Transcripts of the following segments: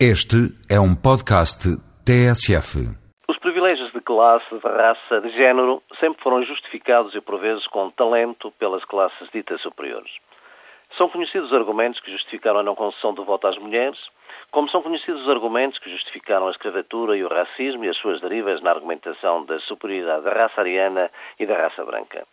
Este é um podcast TSF. Os privilégios de classe, de raça, de género sempre foram justificados e por vezes com talento pelas classes ditas superiores. São conhecidos os argumentos que justificaram a não concessão do voto às mulheres, como são conhecidos os argumentos que justificaram a escravatura e o racismo e as suas derivas na argumentação da superioridade da raça ariana e da raça branca.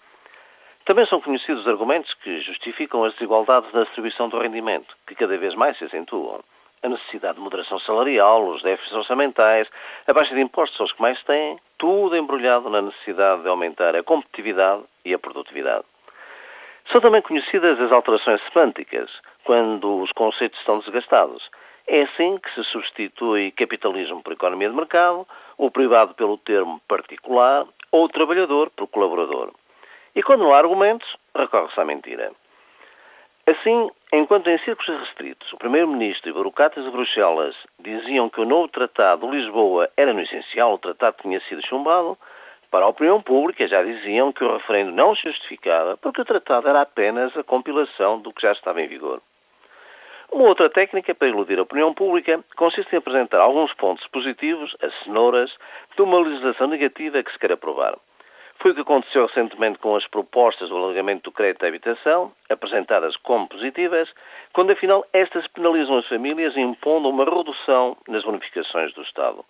Também são conhecidos os argumentos que justificam as desigualdades na distribuição do rendimento, que cada vez mais se acentuam a necessidade de moderação salarial, os déficits orçamentais, a baixa de impostos aos que mais têm, tudo embrulhado na necessidade de aumentar a competitividade e a produtividade. São também conhecidas as alterações semânticas, quando os conceitos estão desgastados. É assim que se substitui capitalismo por economia de mercado, o privado pelo termo particular ou o trabalhador por colaborador. E quando não há argumentos, recorre-se à mentira. Assim, enquanto em círculos restritos o Primeiro-Ministro e burocratas de Bruxelas diziam que o novo Tratado de Lisboa era no essencial o tratado que tinha sido chumbado, para a opinião pública já diziam que o referendo não se justificava porque o tratado era apenas a compilação do que já estava em vigor. Uma outra técnica para iludir a opinião pública consiste em apresentar alguns pontos positivos, as cenouras, de uma legislação negativa que se quer aprovar. Foi o que aconteceu recentemente com as propostas do alargamento do crédito à habitação, apresentadas como positivas, quando afinal estas penalizam as famílias impondo uma redução nas bonificações do Estado.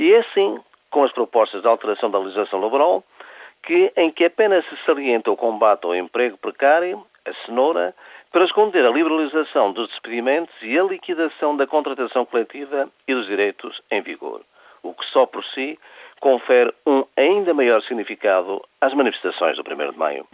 E é assim, com as propostas de alteração da legislação laboral, que, em que apenas se salienta o combate ao emprego precário, a cenoura, para esconder a liberalização dos despedimentos e a liquidação da contratação coletiva e dos direitos em vigor, o que só por si confere um ainda maior significado às manifestações do 1 de maio.